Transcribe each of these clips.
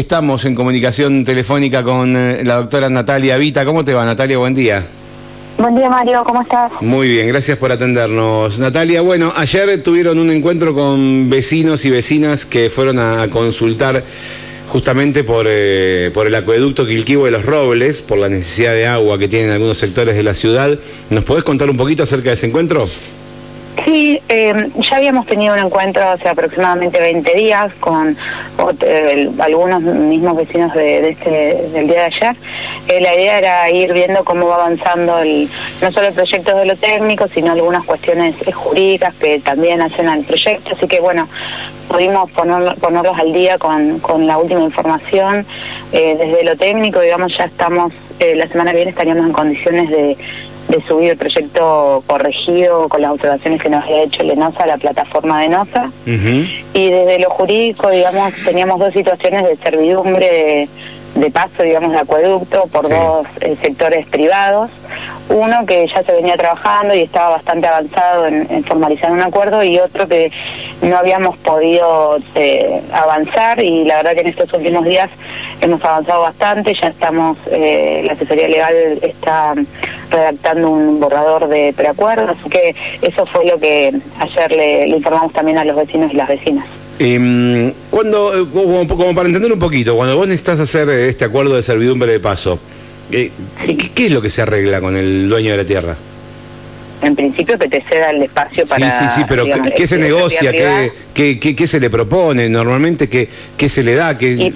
Estamos en comunicación telefónica con eh, la doctora Natalia Vita. ¿Cómo te va, Natalia? Buen día. Buen día, Mario. ¿Cómo estás? Muy bien, gracias por atendernos. Natalia, bueno, ayer tuvieron un encuentro con vecinos y vecinas que fueron a consultar justamente por, eh, por el acueducto Quilquivo de los Robles, por la necesidad de agua que tienen algunos sectores de la ciudad. ¿Nos podés contar un poquito acerca de ese encuentro? Sí, eh, ya habíamos tenido un encuentro hace aproximadamente 20 días con eh, algunos mismos vecinos de, este, del día de ayer. Eh, la idea era ir viendo cómo va avanzando el, no solo el proyecto de lo técnico, sino algunas cuestiones jurídicas que también hacen al proyecto. Así que bueno, pudimos ponerlos al día con, con la última información. desde lo técnico, digamos, ya estamos, la semana que viene estaríamos en condiciones de de subir el proyecto corregido con las observaciones que nos había hecho Lenosa a la plataforma de NOSA. Y desde lo jurídico, digamos, teníamos dos situaciones de servidumbre de, paso, digamos, de acueducto por dos eh, sectores privados. Uno que ya se venía trabajando y estaba bastante avanzado en, formalizar un acuerdo y otro que no habíamos podido eh, avanzar y la verdad que en estos últimos días hemos avanzado bastante, ya estamos, eh, la asesoría legal está redactando un borrador de preacuerdo, así que eso fue lo que ayer le, informamos también a los vecinos y las vecinas. Eh, cuando, como, para entender un poquito, cuando vos necesitas hacer este acuerdo de servidumbre de paso, eh, ¿Qué es lo que se arregla con el dueño de la tierra? En principio que te ceda el espacio para... Sí, sí, sí, pero ¿qué, se negocia? ¿Qué, qué, se le propone? Normalmente, ¿qué, qué se le da? ¿Qué...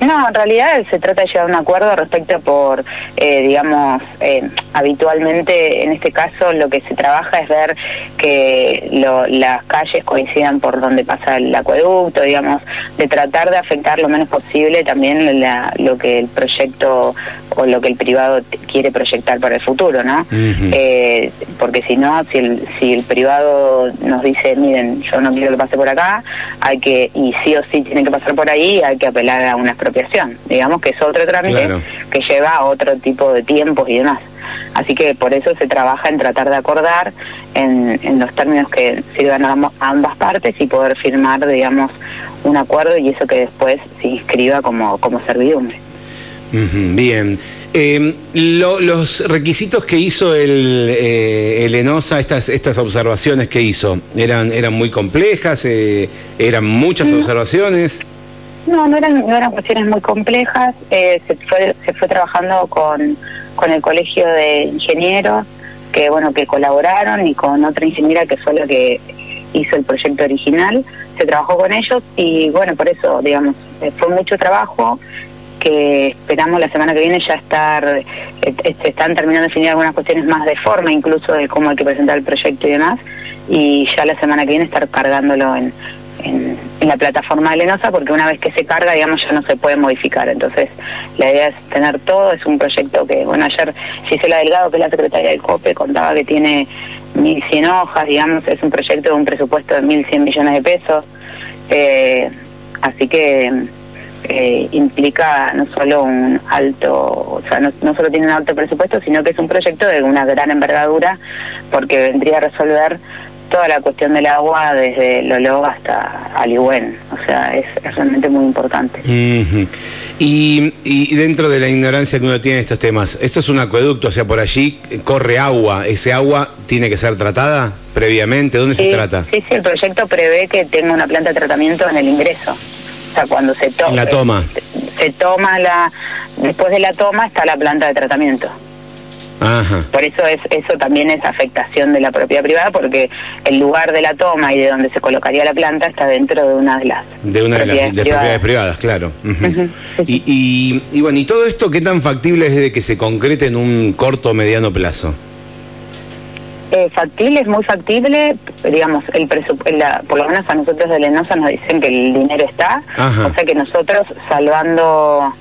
No, en realidad se trata de llegar a un acuerdo respecto por, eh, digamos, eh, habitualmente en este caso lo que se trabaja es ver que las calles coincidan por donde pasa el acueducto, digamos, de tratar de afectar lo menos posible también lo que el proyecto o lo que el privado quiere proyectar para el futuro, ¿no? eh, porque si no, si el, si el privado nos dice, miren, yo no quiero que pase por acá, hay que, y sí o sí tiene que pasar por ahí, hay que apelar a una expropiación. Digamos que es otro trámite que lleva a otro tipo de tiempos y demás. Así que por eso se trabaja en tratar de acordar en, en los términos que sirvan a, ambas partes y poder firmar, digamos, un acuerdo y eso que después se inscriba como, como servidumbre. bien. Eh, los requisitos que hizo el, eh, el, ENOSA, estas, estas observaciones que hizo, ¿eran, eran muy complejas? Eh, ¿Eran muchas observaciones? No, no eran, no eran cuestiones muy complejas. Eh, se, fue, se fue trabajando con, con el Colegio de Ingenieros, que bueno que colaboraron, y con otra ingeniera que fue la que hizo el proyecto original. Se trabajó con ellos y bueno, por eso, digamos, fue mucho trabajo que esperamos la semana que viene ya estar, eh, eh, se están terminando de definir algunas cuestiones más de forma, incluso de cómo hay que presentar el proyecto y demás, y ya la semana que viene estar cargándolo en, en, la plataforma de Lenosa, porque una vez que se carga, digamos, ya no se puede modificar. Entonces, la idea es tener todo, es un proyecto que, bueno, ayer Gisela Delgado, que es la secretaria del COPE, contaba que tiene 1.100 hojas, digamos, es un proyecto de un presupuesto de 1.100 millones de pesos. Eh, así que eh, implica no solo un alto, o sea, no, solo tiene un alto presupuesto, sino que es un proyecto de una gran envergadura, porque vendría a resolver toda la cuestión del agua desde Lolo hasta Alihuén. O sea, es, realmente muy importante. y, y, dentro de la ignorancia que uno tiene en estos temas, esto es un acueducto, o sea, por allí corre agua. ¿Ese agua tiene que ser tratada previamente? ¿Dónde se trata? Sí, sí, el proyecto prevé que tenga una planta de tratamiento en el ingreso cuando se toma. La toma. Se, toma la. Después de la toma está la planta de tratamiento. Ajá. Por eso es eso también es afectación de la propiedad privada, porque el lugar de la toma y de donde se colocaría la planta está dentro de una de las de una de las propiedades privadas, claro. y, y, bueno, y todo esto qué tan factible es de que se concrete en un corto o mediano plazo. Eh, factible, es muy factible, digamos, el por lo menos a nosotros de Lenosa nos dicen que el dinero está, o sea que nosotros salvando,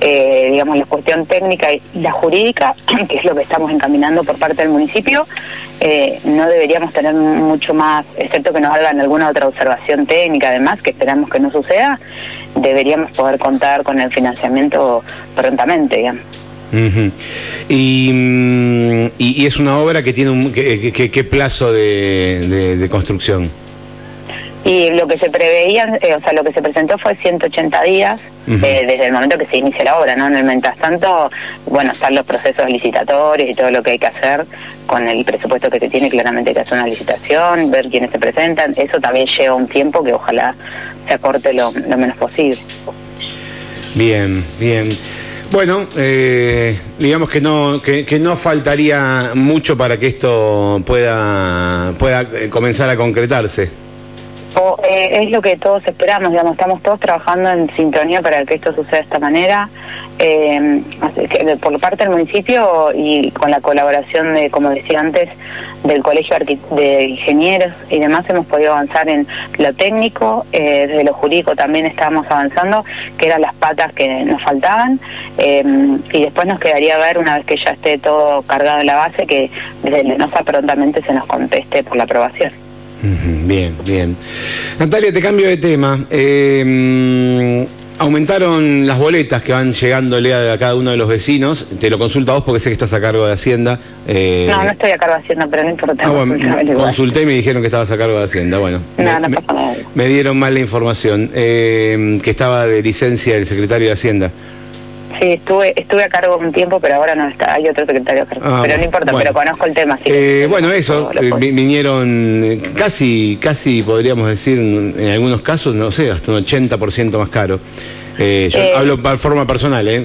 eh, digamos, la cuestión técnica y la jurídica, que es lo que estamos encaminando por parte del municipio, eh, no deberíamos tener mucho más, excepto que nos hagan alguna otra observación técnica, además, que esperamos que no suceda, deberíamos poder contar con el financiamiento prontamente, digamos. Mm, y, y, es una obra que tiene un qué plazo de, construcción. Y lo que se preveía, eh, o sea, lo que se presentó fue 180 días eh, desde el momento que se inicia la obra, ¿no? En el mientras tanto, bueno, están los procesos licitatorios y todo lo que hay que hacer con el presupuesto que se tiene, claramente hay que hacer una licitación, ver quiénes se presentan, eso también lleva un tiempo que ojalá se acorte lo, menos posible. Bien, bien. Bueno, eh, digamos que no que, que, no faltaría mucho para que esto pueda pueda eh, comenzar a concretarse. Eh, es lo que todos esperamos, digamos, estamos todos trabajando en sintonía para que esto suceda de esta manera. Eh, por parte del municipio y con la colaboración de, como decía antes, del Colegio de Ingenieros y demás, hemos podido avanzar en lo técnico, eh, desde lo jurídico también estábamos avanzando, que eran las patas que nos faltaban, y después nos quedaría ver, una vez que ya esté todo cargado en la base, que desde Lenosa prontamente se nos conteste por la aprobación. Bien, bien. Natalia, te cambio de tema. Eh, aumentaron las boletas que van llegándole a, cada uno de los vecinos. Te lo consulto a vos porque sé que estás a cargo de Hacienda. Eh, no, no estoy a cargo de Hacienda, pero no importa. Ah, bueno, consulté y me dijeron que estabas a cargo de Hacienda. Bueno, no, me, no pasa nada. me, dieron mal la información. Eh, que estaba de licencia el secretario de Hacienda. Sí, estuve, estuve a cargo un tiempo, pero ahora no está, hay otro secretario a cargo. Ah, pero no importa, pero conozco el tema. Eh, bueno, eso, eh, vinieron eh, casi, casi podríamos decir, en algunos casos, no sé, hasta un 80% más caro. Eh, yo hablo de forma personal, ¿eh?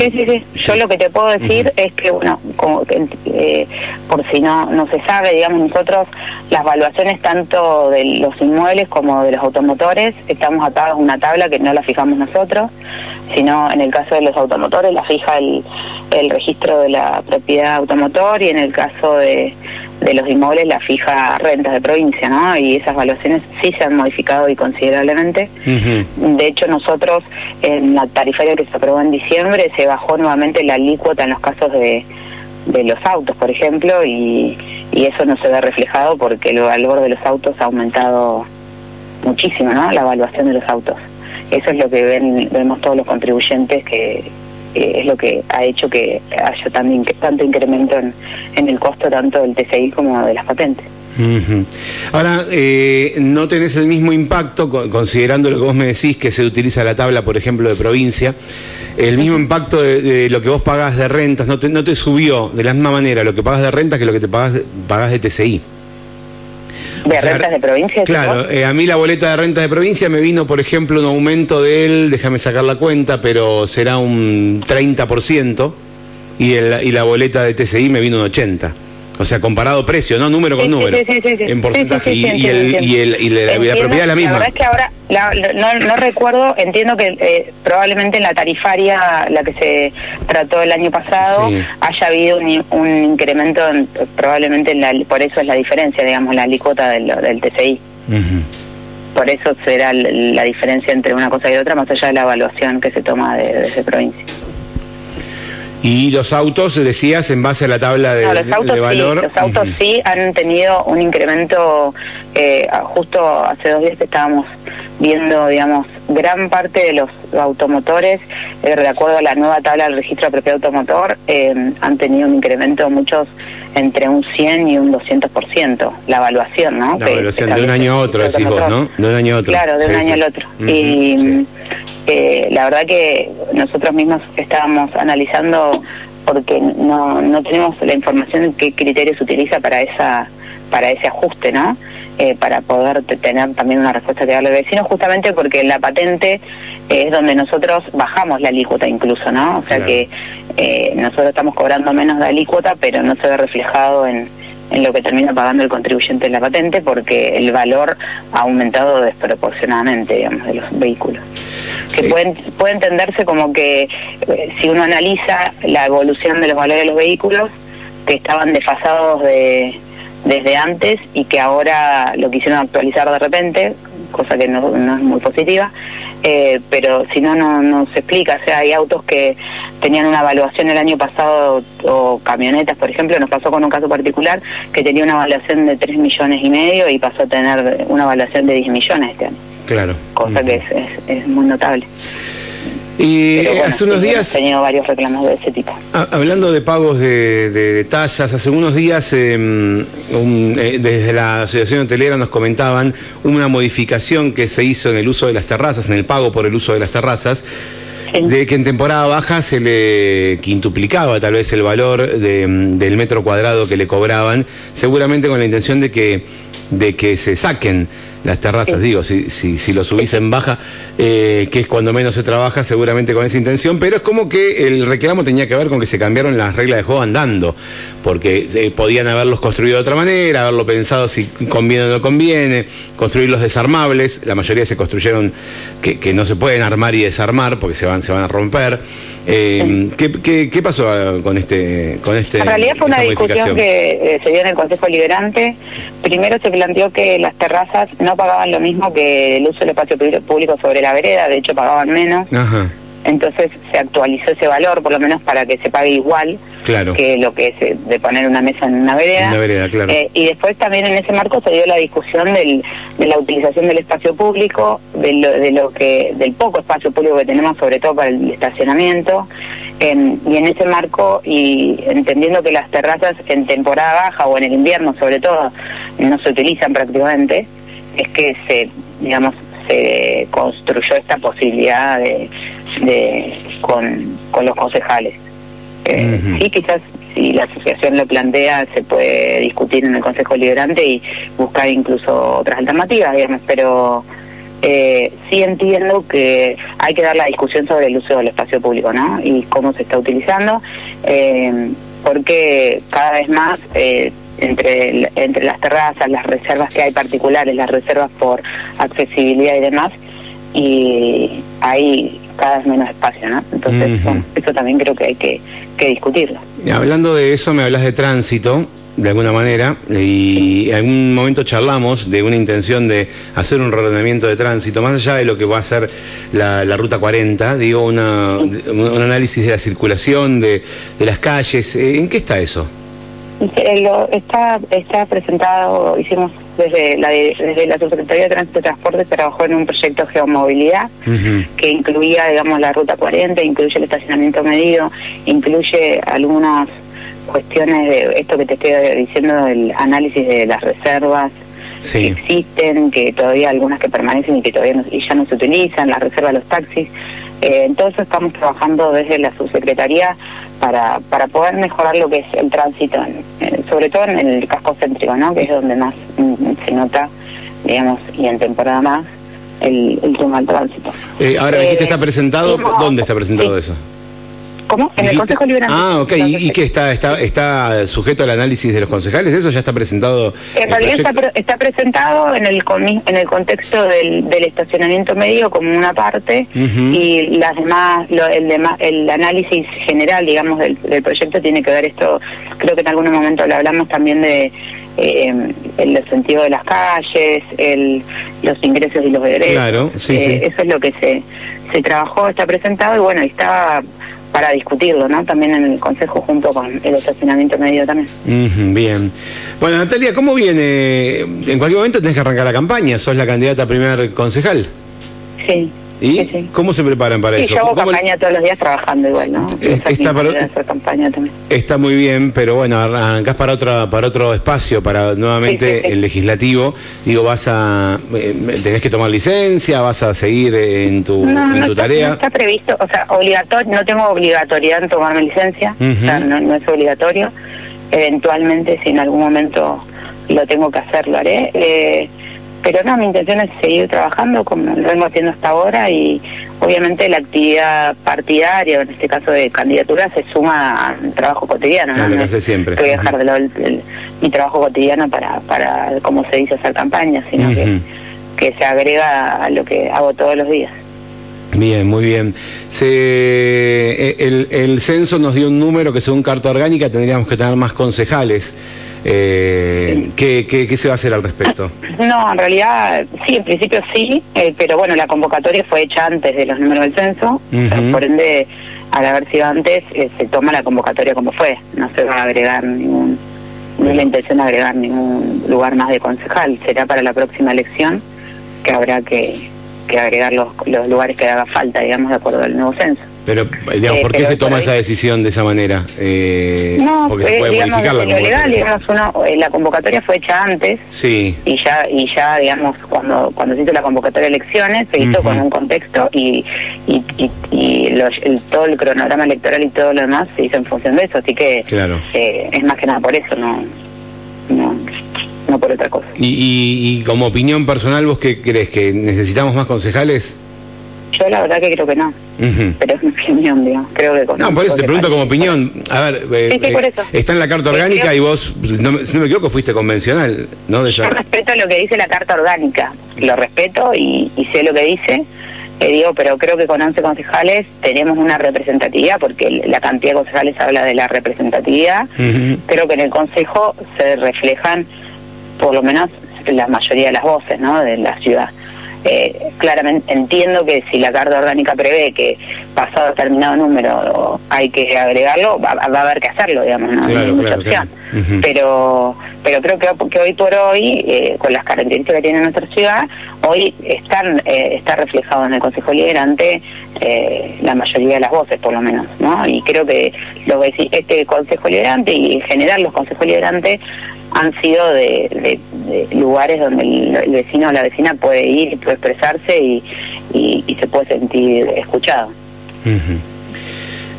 Sí, sí, sí. Yo lo que te puedo decir es que, bueno, como, eh, por si no, no se sabe, digamos, nosotros las evaluaciones tanto de los inmuebles como de los automotores, estamos atados a una tabla que no la fijamos nosotros, sino en el caso de los automotores la fija el, el registro de la propiedad automotor y en el caso de de los inmuebles la fija rentas de provincia, ¿no? Y esas valuaciones sí se han modificado y considerablemente. De hecho, nosotros en la tarifaria que se aprobó en diciembre se bajó nuevamente la alícuota en los casos de, de los autos, por ejemplo, y, y eso no se ve reflejado porque el valor de los autos ha aumentado muchísimo, ¿no? La evaluación de los autos. Eso es lo que ven, vemos todos los contribuyentes que es lo que ha hecho que haya también tanto incremento en, en el costo tanto del TCI como de las patentes. Ahora, eh, no tenés el mismo impacto, considerando lo que vos me decís, que se utiliza la tabla, por ejemplo, de provincia, el mismo impacto de, lo que vos pagás de rentas, no te, no te subió de la misma manera lo que pagás de rentas que lo que te pagás, pagás de TCI. ¿De rentas de provincia? Claro, eh, a mí la boleta de rentas de provincia me vino, por ejemplo, un aumento de él, déjame sacar la cuenta, pero será un 30%, y, el, y la boleta de TCI me vino un 80%. O sea, comparado precio, ¿no? Número con número. Sí, sí, en porcentaje. y, el, y, el, y, la, propiedad es la misma. La verdad es que ahora no, no, recuerdo, entiendo que eh, probablemente en la tarifaria, la que se trató el año pasado, haya habido un, incremento, probablemente en la, por eso es la diferencia, digamos, la del, del TCI. Por eso será la diferencia entre una cosa y otra, más allá de la evaluación que se toma desde de provincia. Y los autos, decías, en base a la tabla de, valor. los autos sí han tenido un incremento. Eh, justo hace dos días estábamos viendo, digamos, gran parte de los automotores, eh, de acuerdo a la nueva tabla del registro de propiedad automotor, eh, han tenido un incremento muchos entre un 100 y un 200%, la evaluación, ¿no? La evaluación de un año a otro, decís vos, ¿no? De un año a otro. Claro, de un año al otro. y eh, la verdad que nosotros mismos estábamos analizando porque no, no tenemos la información de qué criterios se utiliza para esa para ese ajuste, ¿no? Eh, para poder tener también una respuesta que darle al vecino, justamente porque la patente es donde nosotros bajamos la alícuota incluso, ¿no? O sea que eh, nosotros estamos cobrando menos de alícuota, pero no se ve reflejado en, en lo que termina pagando el contribuyente de la patente porque el valor ha aumentado desproporcionadamente, digamos, de los vehículos. Que puede, puede entenderse como que eh, si uno analiza la evolución de los valores de los vehículos, que estaban desfasados de, desde antes y que ahora lo quisieron actualizar de repente, cosa que no, no es muy positiva, eh, pero si no, no, se explica. O sea, hay autos que tenían una evaluación el año pasado, o camionetas, por ejemplo, nos pasó con un caso particular que tenía una evaluación de 3 millones y medio y pasó a tener una evaluación de 10 millones este año. Claro. Cosa que es, es, muy notable. Y hace unos días... Hemos tenido varios reclamos de ese tipo. Hablando de pagos de, tasas, hace unos días em, eh, desde la Asociación Hotelera nos comentaban una modificación que se hizo en el uso de las terrazas, en el pago por el uso de las terrazas, de que en temporada baja se le quintuplicaba tal vez el valor del metro cuadrado que le cobraban, seguramente con la intención de que, de que se saquen las terrazas, digo, si, si, si, lo subís en baja, eh, que es cuando menos se trabaja, seguramente con esa intención, pero es como que el reclamo tenía que ver con que se cambiaron las reglas de juego andando, porque eh, podían haberlos construido de otra manera, haberlo pensado si conviene o no conviene, construir los desarmables, la mayoría se construyeron que, que no se pueden armar y desarmar porque se van, se van a romper. Eh, ¿qué, qué, pasó ah, con este, con este? En realidad fue una discusión que eh, se dio en el Consejo Liberante. Primero se planteó que las terrazas no pagaban lo mismo que el uso del espacio público sobre la vereda, de hecho pagaban menos. Entonces se actualizó ese valor, por lo menos para que se pague igual que lo que es eh, de poner una mesa en una vereda. Eh, y después también en ese marco se dio la discusión del, de la utilización del espacio público, de lo, de lo que del poco espacio público que tenemos, sobre todo para el estacionamiento. y en ese marco, y entendiendo que las terrazas en temporada baja o en el invierno sobre todo no se utilizan prácticamente, es que se, digamos, se construyó esta posibilidad de, de con, con los concejales. Eh, sí, quizás si la asociación lo plantea, se puede discutir en el Consejo Liberante y buscar incluso otras alternativas, digamos, pero eh, sí entiendo que hay que dar la discusión sobre el uso del espacio público, ¿no? Y cómo se está utilizando, eh, porque cada vez más eh, entre, entre las terrazas, las reservas que hay particulares, las reservas por accesibilidad y demás, y hay cada vez menos espacio, ¿no? Entonces, eso también creo que hay que, que discutirlo. hablando de eso, me hablas de tránsito de alguna manera, y en algún momento charlamos de una intención de hacer un reordenamiento de tránsito, más allá de lo que va a ser la, Ruta 40, digo, una, un análisis de la circulación, de, de las calles, ¿en qué está eso? está, está presentado, hicimos desde la, desde la Subsecretaría de Tránsito y Transporte, trabajó en un proyecto de geomovilidad que incluía, digamos, la Ruta 40, incluye el estacionamiento medido, incluye algunas cuestiones de esto que te estoy diciendo, del análisis de las reservas, que existen, que todavía algunas que permanecen y que todavía no, y ya no se utilizan, la reserva de los taxis. Eh, entonces estamos trabajando desde la subsecretaría para, para poder mejorar lo que es el tránsito, sobre todo en el casco céntrico, ¿no? que es donde más mm, se nota, digamos, y en temporada más, el, el tema del tránsito. Eh, ahora, dijiste, está presentado, ¿dónde está presentado eso? ¿Cómo? En el Consejo Liberante. Ah, ok. ¿Y, qué está, está está sujeto al análisis de los concejales? ¿Eso ya está presentado? En realidad está, está, presentado en el en el contexto del, del estacionamiento medio como una parte y las demás, lo, el, el análisis general, digamos, del, del proyecto tiene que ver esto, creo que en algún momento lo hablamos también de eh, el sentido de las calles, el, los ingresos y los derechos. Claro, sí, eh, Eso es lo que se, se trabajó, está presentado y bueno, está para discutirlo, ¿no? También en el Consejo junto con el estacionamiento medio también. bien. Bueno, Natalia, ¿cómo viene? En cualquier momento tenés que arrancar la campaña, sos la candidata a primer concejal. Sí. ¿Y cómo se preparan para sí, eso? Yo hago campaña todos los días trabajando igual, ¿no? Está, para... campaña también. está muy bien, pero bueno, arrancás para otro, para otro espacio, para nuevamente el legislativo. Digo, vas a. Eh, ¿Tenés que tomar licencia? ¿Vas a seguir en tu, en tu tarea? No está previsto, o sea, obligatorio, no tengo obligatoriedad en tomarme licencia, o sea, no, no es obligatorio. Eventualmente, si en algún momento lo tengo que hacer, lo haré. Eh, pero no, mi intención es seguir trabajando como lo vengo haciendo hasta ahora y obviamente la actividad partidaria, en este caso de candidatura, se suma al trabajo cotidiano. ¿no? Que hace siempre. voy a dejar de lado mi trabajo cotidiano para, para, como se dice, hacer campaña, sino que, que se agrega a lo que hago todos los días. Bien, muy bien. Se, eh, el, el censo nos dio un número que según Carta Orgánica tendríamos que tener más concejales. Eh, ¿qué, qué, se va a hacer al respecto? No, en realidad sí, en principio sí, eh, pero bueno, la convocatoria fue hecha antes de los números del censo, por ende, al haber sido antes, eh, se toma la convocatoria como fue, no se va a agregar ningún, no es la intención de agregar ningún lugar más de concejal, será para la próxima elección que habrá que, que agregar los, los lugares que haga falta, digamos, de acuerdo al nuevo censo. Pero, digamos, ¿por qué se toma esa decisión de esa manera? Eh, no, porque se puede digamos, modificar la legal, digamos, uno, la convocatoria fue hecha antes. Sí. Y ya, y ya digamos, cuando cuando se hizo la convocatoria de elecciones, se hizo con un contexto y, y, y, el, todo el cronograma electoral y todo lo demás se hizo en función de eso. Así que claro. eh, es más que nada por eso, no, no, no por otra cosa. ¿Y, y, como opinión personal, vos qué crees? ¿Que necesitamos más concejales? Yo la verdad que creo que no. Pero es mi opinión, digamos. Creo que No, por eso te pregunto como opinión. A ver, eh, eh, está en la carta orgánica y vos, no, si no me equivoco, fuiste convencional, ¿no? Yo respeto lo que dice la carta orgánica. Lo respeto y, sé lo que dice. Eh, digo, pero creo que con 11 concejales tenemos una representatividad, porque la cantidad de concejales habla de la representatividad. Creo que en el Consejo se reflejan, por lo menos, la mayoría de las voces ¿no? de la ciudad. Eh, claramente entiendo que si la carta orgánica prevé que pasado determinado número hay que agregarlo, va, a haber que hacerlo, digamos, no hay mucha opción. Pero pero creo que, hoy por hoy, eh, con las características que tiene nuestra ciudad, hoy están eh, está reflejado en el Consejo Liderante la mayoría de las voces, por lo menos, ¿no? Y creo que lo que este Consejo Liderante y en general los consejos liderantes han sido de, lugares donde el, vecino o la vecina puede ir y puede expresarse y, se puede sentir escuchado.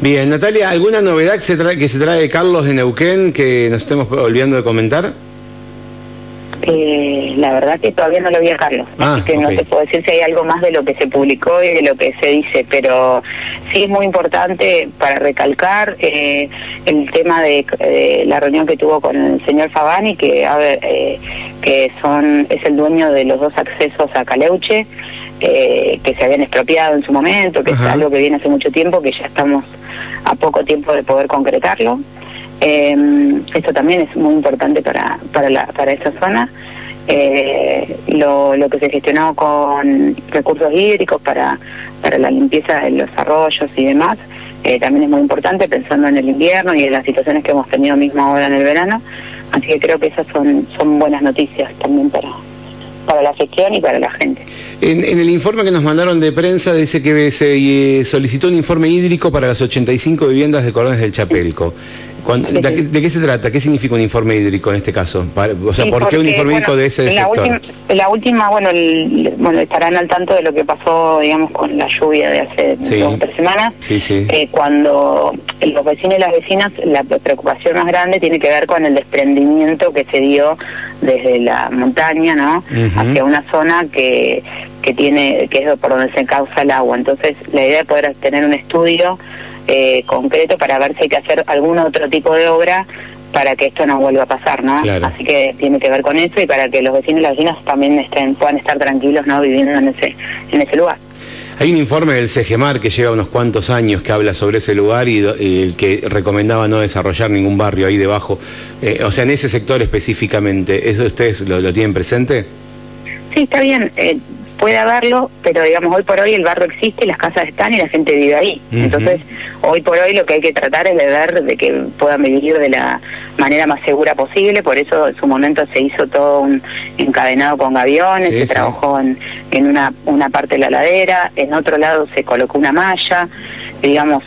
Bien, Natalia, ¿alguna novedad que se, trae, que se trae Carlos de Neuquén que nos estemos olvidando de comentar? Eh, la verdad que todavía no lo vi a Carlos, ah, que no te puedo decir si hay algo más de lo que se publicó y de lo que se dice, pero sí es muy importante para recalcar eh, el tema de, la reunión que tuvo con el señor Favani, que a ver, eh, que son es el dueño de los dos accesos a Caleuche, que se habían expropiado en su momento, que es algo que viene hace mucho tiempo, que ya estamos a poco tiempo de poder concretarlo. Eh, esto también es muy importante para, para, la, para esa zona. Eh, lo, lo que se gestionó con recursos hídricos para, para la limpieza de los arroyos y demás, eh, también es muy importante pensando en el invierno y en las situaciones que hemos tenido mismo ahora en el verano. Así que creo que esas son, son buenas noticias también para, para la gestión y para la gente. En, el informe que nos mandaron de prensa dice que se eh, solicitó un informe hídrico para las 85 viviendas de Cordones del Chapelco de, qué, se trata? ¿Qué significa un informe hídrico en este caso? o sea, ¿por qué un informe hídrico de ese la sector? la última, bueno, bueno, estarán al tanto de lo que pasó, digamos, con la lluvia de hace dos tres semanas. Sí, sí. Eh, cuando los vecinos y las vecinas, la preocupación más grande tiene que ver con el desprendimiento que se dio desde la montaña, ¿no? Hacia una zona que que tiene que es por donde se causa el agua. Entonces, la idea de poder tener un estudio eh, concreto para ver si hay que hacer algún otro tipo de obra para que esto no vuelva a pasar, ¿no? Así que tiene que ver con eso y para que los vecinos y las vecinas también estén, puedan estar tranquilos, ¿no? Viviendo en ese, en ese lugar. Hay un informe del CEGEMAR que lleva unos cuantos años que habla sobre ese lugar y, el que recomendaba no desarrollar ningún barrio ahí debajo, eh, o sea, en ese sector específicamente. ¿Eso ustedes lo, tienen presente? Sí, está bien. Eh, puede haberlo, pero digamos, hoy por hoy el barrio existe, las casas están y la gente vive ahí. Entonces, hoy por hoy lo que hay que tratar es de ver de que puedan vivir de la manera más segura posible, por eso en su momento se hizo todo un encadenado con gaviones, se trabajó en, en una, una parte de la ladera, en otro lado se colocó una malla, digamos,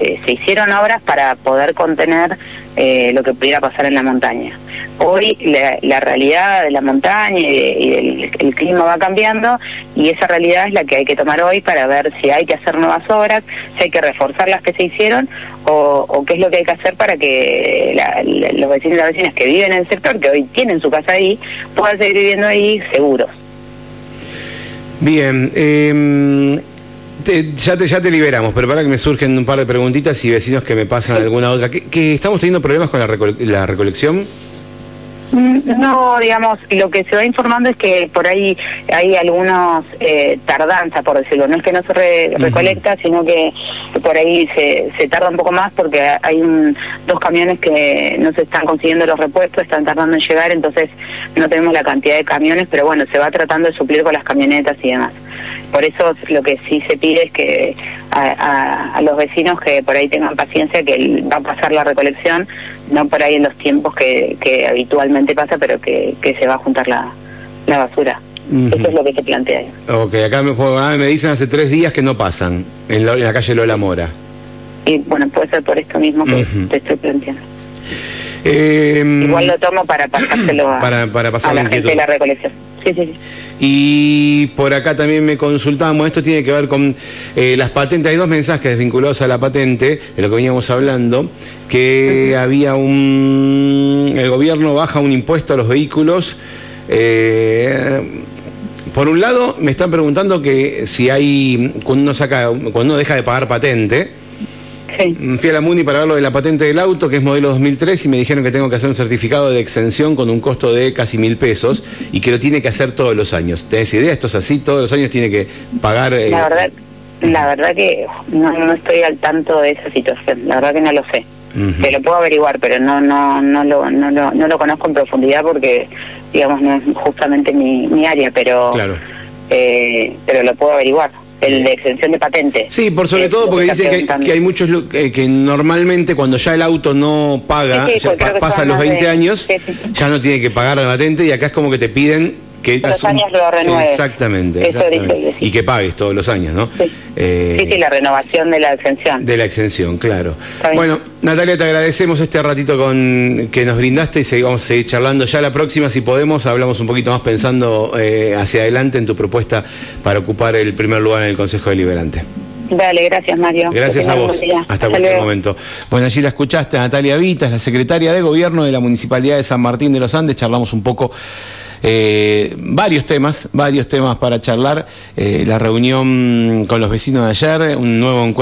eh, se hicieron obras para poder contener eh, lo que pudiera pasar en la montaña. Hoy la, realidad de la montaña y, el, clima va cambiando y esa realidad es la que hay que tomar hoy para ver si hay que hacer nuevas obras, si hay que reforzar las que se hicieron o, qué es lo que hay que hacer para que los vecinos y las vecinas que viven en el sector, que hoy tienen su casa ahí, puedan seguir viviendo ahí seguros. Bien, eh, ya, te, ya te liberamos, pero para que me surgen un par de preguntitas y vecinos que me pasan alguna otra. ¿Que, estamos teniendo problemas con la, la recolección? No, digamos, lo que se va informando es que por ahí hay algunos eh, tardanzas, por decirlo. No es que no se recolecta, sino que por ahí se, se tarda un poco más porque hay un, dos camiones que no se están consiguiendo los repuestos, están tardando en llegar, entonces no tenemos la cantidad de camiones, pero bueno, se va tratando de suplir con las camionetas y demás. Por eso lo que sí se pide es que a, los vecinos que por ahí tengan paciencia, que va a pasar la recolección, no por ahí en los tiempos que, habitualmente pasa, pero que, se va a juntar la, basura. Eso es lo que se plantea. Ok, acá me, me dicen hace tres días que no pasan en la, en la calle Lola Mora. Y bueno, puede ser por esto mismo que Ujú. te estoy planteando. Eh, Igual lo tomo para pasárselo a, Para- para pasar a la gente de la recolección. Sí, sí, sí. Y por acá también me consultamos, esto tiene que ver con eh, las patentes, hay dos mensajes vinculados a la patente, de lo que veníamos hablando, que había un... el gobierno baja un impuesto a los vehículos. eh, por un lado, me están preguntando que si hay, cuando uno saca, cuando uno deja de pagar patente, Sí. Fui a la MUNI para ver lo de la patente del auto, que es modelo 2003, y me dijeron que tengo que hacer un certificado de exención con un costo de casi mil pesos y que lo tiene que hacer todos los años. ¿Tenés idea? Esto es así, todos los años tiene que pagar. eh, La verdad, la verdad que no, no estoy al tanto de esa situación. La verdad que no lo sé. Ujú. Te lo puedo averiguar, pero no no no lo, no lo, no lo conozco en profundidad porque, digamos, no es justamente mi, mi área, pero Claro. eh, pero lo puedo averiguar. El de exención de patente. Sí, por sobre Es todo porque dicen está que, que hay muchos eh, que normalmente cuando ya el auto no paga, Sí, sí, ya pa- los más de- 20 años, sí. ya no tiene que pagar la patente y acá es como que te piden que Todos los asum- años lo renueves. Exactamente, Eso exactamente. dice sí. y que pagues todos los años, ¿no? Sí. Eh, Sí, sí, la renovación de la exención. De la exención, claro. Bueno, Natalia, te agradecemos este ratito con que nos brindaste y seguimos seguir charlando. Ya la próxima, si podemos, hablamos un poquito más pensando eh, hacia adelante en tu propuesta para ocupar el primer lugar en el Consejo Deliberante. Dale, gracias Mario. Gracias a vos. día. Hasta cualquier luego. momento. Bueno, allí la escuchaste a Natalia Vitas, la secretaria de Gobierno de la Municipalidad de San Martín de los Andes. Charlamos un poco eh, varios temas, varios temas para charlar. Eh, la reunión con los vecinos de ayer, un nuevo encuentro.